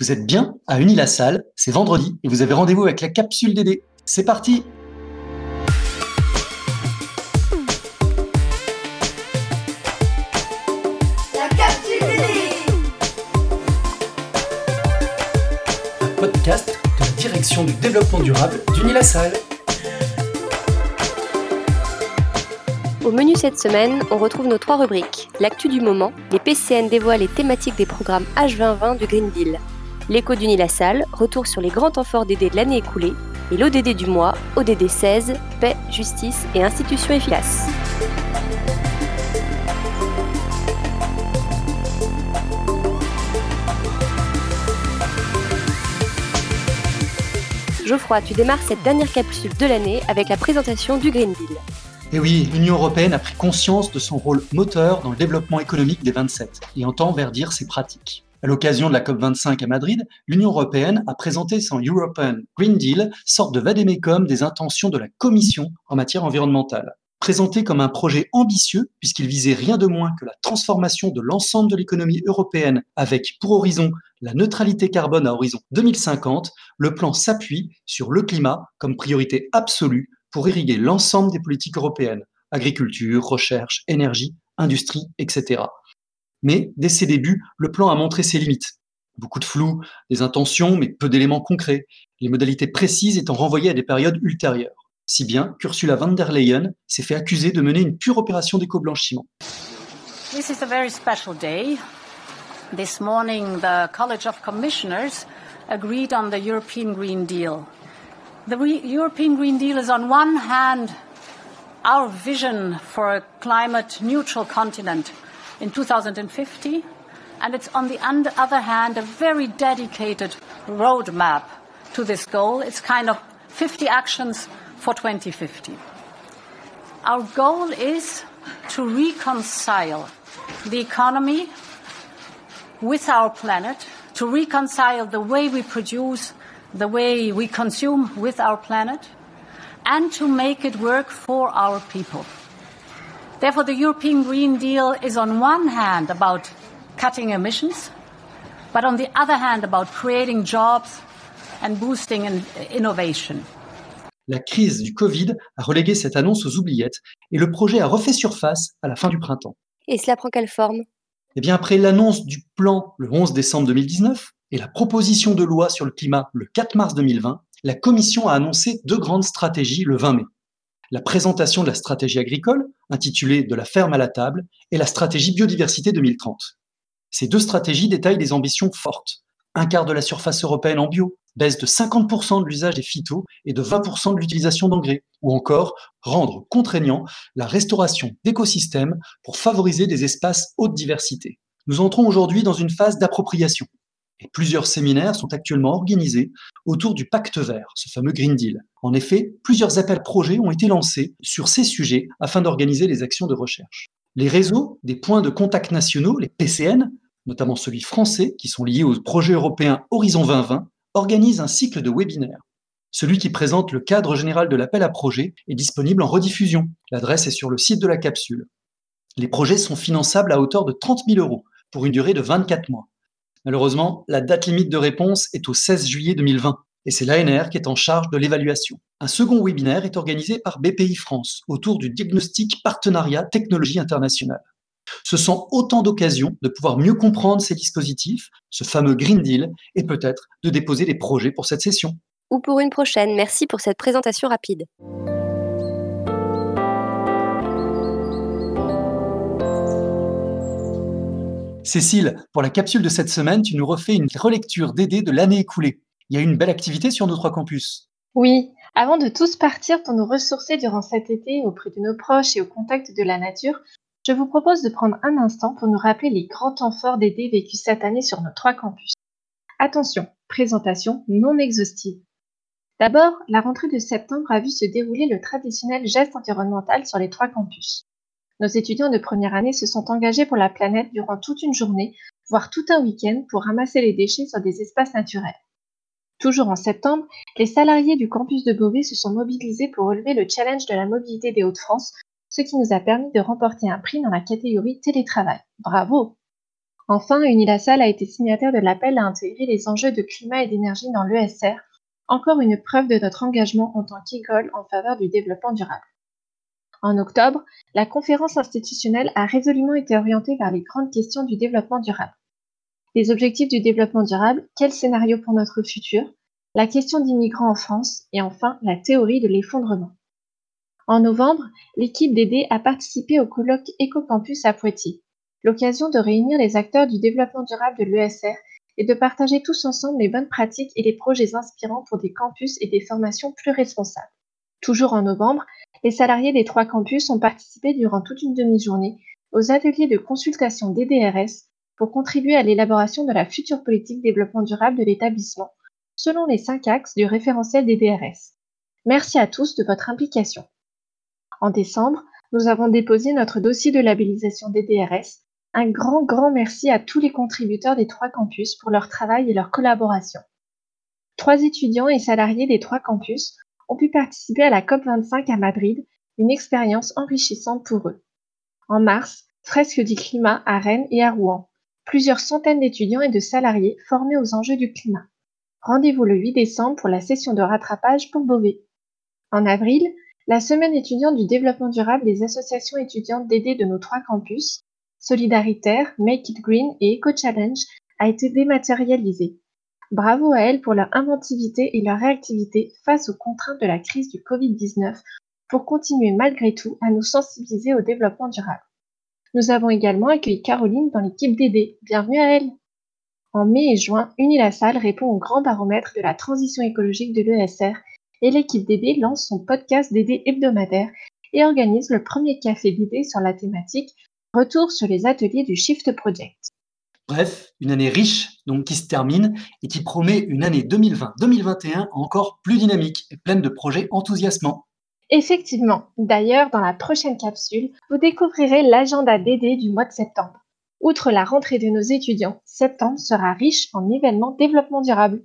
Vous êtes bien à Unilassal, c'est vendredi et vous avez rendez-vous avec la capsule DD. C'est parti La capsule DD Un podcast de la direction du développement durable d'Unilassal. Au menu cette semaine, on retrouve nos trois rubriques. L'actu du moment, les PCN dévoilent les thématiques des programmes H2020 du Green Deal. L'écho d'Unilassal, retour sur les grands temps forts de l'année écoulée. Et l'ODD du mois, ODD 16, paix, justice et institutions efficaces. Geoffroy, tu démarres cette dernière capsule de l'année avec la présentation du Green Deal. Et oui, l'Union européenne a pris conscience de son rôle moteur dans le développement économique des 27 et entend verdir ses pratiques. À l'occasion de la COP25 à Madrid, l'Union européenne a présenté son European Green Deal, sorte de vadémécum des intentions de la Commission en matière environnementale. Présenté comme un projet ambitieux, puisqu'il visait rien de moins que la transformation de l'ensemble de l'économie européenne avec pour horizon la neutralité carbone à horizon 2050, le plan s'appuie sur le climat comme priorité absolue pour irriguer l'ensemble des politiques européennes, agriculture, recherche, énergie, industrie, etc. Mais dès ses débuts, le plan a montré ses limites. Beaucoup de flou, des intentions, mais peu d'éléments concrets, les modalités précises étant renvoyées à des périodes ultérieures. Si bien qu'Ursula von der Leyen s'est fait accuser de mener une pure opération d'éco-blanchiment. This is a very special day. This morning, the College of Commissioners agreed on the European Green Deal. The European Green Deal is, on one hand, our vision for a climate neutral continent in 2050, and it's, on the other hand, a very dedicated roadmap to this goal. It's kind of 50 actions for 2050. Our goal is to reconcile the economy with our planet, to reconcile the way we produce, the way we consume with our planet, and to make it work for our people. Therefore, the European Green Deal is on one hand about cutting emissions, but on the other hand about creating jobs and boosting in- innovation. La crise du Covid a relégué cette annonce aux oubliettes et le projet a refait surface à la fin du printemps. Et cela prend quelle forme? Eh bien, après l'annonce du plan le 11 décembre 2019 et la proposition de loi sur le climat le 4 mars 2020, la Commission a annoncé deux grandes stratégies le 20 mai. La présentation de la stratégie agricole, intitulée De la ferme à la table, et la stratégie biodiversité 2030. Ces deux stratégies détaillent des ambitions fortes. Un quart de la surface européenne en bio, baisse de 50% de l'usage des phytos et de 20% de l'utilisation d'engrais, ou encore rendre contraignant la restauration d'écosystèmes pour favoriser des espaces haute diversité. Nous entrons aujourd'hui dans une phase d'appropriation. Plusieurs séminaires sont actuellement organisés autour du pacte vert, ce fameux Green Deal. En effet, plusieurs appels projets ont été lancés sur ces sujets afin d'organiser les actions de recherche. Les réseaux des points de contact nationaux, les PCN, notamment celui français, qui sont liés au projet européen Horizon 2020, organisent un cycle de webinaires. Celui qui présente le cadre général de l'appel à projet est disponible en rediffusion. L'adresse est sur le site de la capsule. Les projets sont finançables à hauteur de 30 000 euros pour une durée de 24 mois. Malheureusement, la date limite de réponse est au 16 juillet 2020 et c'est l'ANR qui est en charge de l'évaluation. Un second webinaire est organisé par BPI France autour du diagnostic partenariat technologie internationale. Ce sont autant d'occasions de pouvoir mieux comprendre ces dispositifs, ce fameux Green Deal, et peut-être de déposer des projets pour cette session. Ou pour une prochaine, merci pour cette présentation rapide. Cécile, pour la capsule de cette semaine, tu nous refais une relecture d'aider de l'année écoulée. Il y a eu une belle activité sur nos trois campus. Oui, avant de tous partir pour nous ressourcer durant cet été auprès de nos proches et au contact de la nature, je vous propose de prendre un instant pour nous rappeler les grands temps forts d'été vécus cette année sur nos trois campus. Attention, présentation non exhaustive. D'abord, la rentrée de septembre a vu se dérouler le traditionnel geste environnemental sur les trois campus. Nos étudiants de première année se sont engagés pour la planète durant toute une journée, voire tout un week-end, pour ramasser les déchets sur des espaces naturels. Toujours en septembre, les salariés du campus de Beauvais se sont mobilisés pour relever le challenge de la mobilité des Hauts-de-France, ce qui nous a permis de remporter un prix dans la catégorie télétravail. Bravo Enfin, Unilassal a été signataire de l'appel à intégrer les enjeux de climat et d'énergie dans l'ESR, encore une preuve de notre engagement en tant qu'école en faveur du développement durable. En octobre, la conférence institutionnelle a résolument été orientée vers les grandes questions du développement durable. Les objectifs du développement durable, quel scénario pour notre futur, la question d'immigrants en France et enfin la théorie de l'effondrement. En novembre, l'équipe d'aider a participé au colloque Ecocampus à Poitiers, l'occasion de réunir les acteurs du développement durable de l'ESR et de partager tous ensemble les bonnes pratiques et les projets inspirants pour des campus et des formations plus responsables. Toujours en novembre, les salariés des trois campus ont participé durant toute une demi-journée aux ateliers de consultation des DRS pour contribuer à l'élaboration de la future politique développement durable de l'établissement, selon les cinq axes du référentiel des DRS. Merci à tous de votre implication. En décembre, nous avons déposé notre dossier de labellisation des DRS. Un grand, grand merci à tous les contributeurs des trois campus pour leur travail et leur collaboration. Trois étudiants et salariés des trois campus ont pu participer à la COP25 à Madrid, une expérience enrichissante pour eux. En mars, fresque du climat à Rennes et à Rouen. Plusieurs centaines d'étudiants et de salariés formés aux enjeux du climat. Rendez-vous le 8 décembre pour la session de rattrapage pour Beauvais. En avril, la semaine étudiante du développement durable des associations étudiantes d'aider de nos trois campus, Solidaritaire, Make It Green et Eco Challenge, a été dématérialisée. Bravo à elles pour leur inventivité et leur réactivité face aux contraintes de la crise du Covid-19 pour continuer malgré tout à nous sensibiliser au développement durable. Nous avons également accueilli Caroline dans l'équipe d'aider. Bienvenue à elle. En mai et juin, Unilassal répond au grand baromètre de la transition écologique de l'ESR et l'équipe d'aider lance son podcast d'aider hebdomadaire et organise le premier café d'aider sur la thématique Retour sur les ateliers du Shift Project. Bref, une année riche donc qui se termine et qui promet une année 2020-2021 encore plus dynamique et pleine de projets enthousiasmants. Effectivement, d'ailleurs, dans la prochaine capsule, vous découvrirez l'agenda d'aider du mois de septembre. Outre la rentrée de nos étudiants, septembre sera riche en événements développement durable.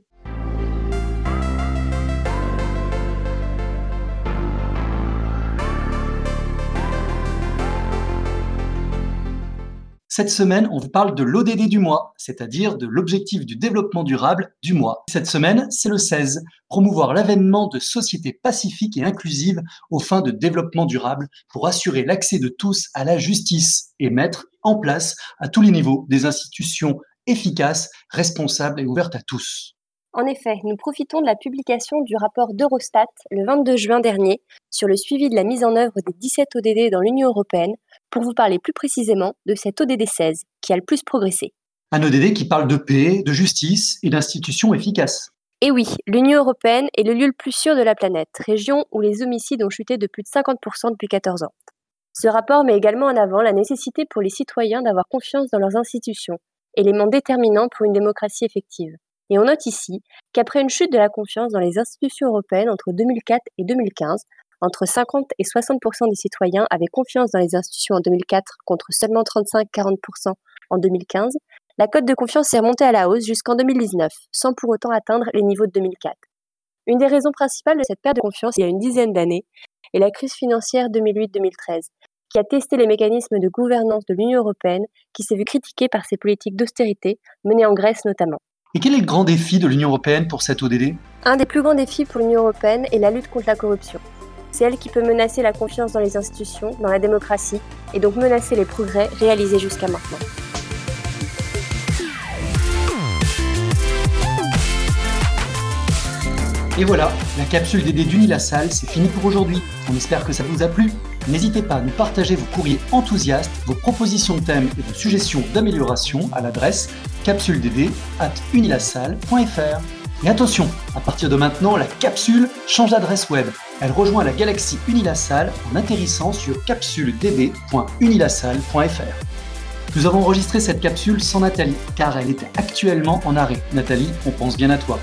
Cette semaine, on vous parle de l'ODD du mois, c'est-à-dire de l'objectif du développement durable du mois. Cette semaine, c'est le 16, promouvoir l'avènement de sociétés pacifiques et inclusives aux fins de développement durable pour assurer l'accès de tous à la justice et mettre en place à tous les niveaux des institutions efficaces, responsables et ouvertes à tous. En effet, nous profitons de la publication du rapport d'Eurostat le 22 juin dernier sur le suivi de la mise en œuvre des 17 ODD dans l'Union européenne pour vous parler plus précisément de cet ODD 16 qui a le plus progressé. Un ODD qui parle de paix, de justice et d'institutions efficaces. Et oui, l'Union européenne est le lieu le plus sûr de la planète, région où les homicides ont chuté de plus de 50% depuis 14 ans. Ce rapport met également en avant la nécessité pour les citoyens d'avoir confiance dans leurs institutions, élément déterminant pour une démocratie effective. Et on note ici qu'après une chute de la confiance dans les institutions européennes entre 2004 et 2015, entre 50 et 60% des citoyens avaient confiance dans les institutions en 2004 contre seulement 35-40% en 2015. La cote de confiance s'est remontée à la hausse jusqu'en 2019, sans pour autant atteindre les niveaux de 2004. Une des raisons principales de cette perte de confiance il y a une dizaine d'années est la crise financière 2008-2013, qui a testé les mécanismes de gouvernance de l'Union européenne, qui s'est vu critiquée par ses politiques d'austérité, menées en Grèce notamment. Et quel est le grand défi de l'Union européenne pour cette ODD Un des plus grands défis pour l'Union européenne est la lutte contre la corruption. C'est elle qui peut menacer la confiance dans les institutions, dans la démocratie, et donc menacer les progrès réalisés jusqu'à maintenant. Et voilà, la capsule d'aider d'Unilassal, c'est fini pour aujourd'hui. On espère que ça vous a plu. N'hésitez pas à nous partager vos courriers enthousiastes, vos propositions de thèmes et vos suggestions d'amélioration à l'adresse capsuledd.unilassal.fr. Et attention, à partir de maintenant, la capsule change d'adresse web. Elle rejoint la galaxie Unilassal en atterrissant sur capsuledb.unilassal.fr. Nous avons enregistré cette capsule sans Nathalie, car elle était actuellement en arrêt. Nathalie, on pense bien à toi.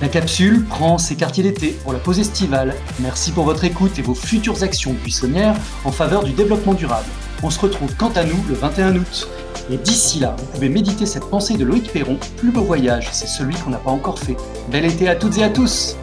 La capsule prend ses quartiers d'été pour la pause estivale. Merci pour votre écoute et vos futures actions buissonnières en faveur du développement durable. On se retrouve quant à nous le 21 août. Et d'ici là, vous pouvez méditer cette pensée de Loïc Perron. Plus beau voyage, c'est celui qu'on n'a pas encore fait. Bel été à toutes et à tous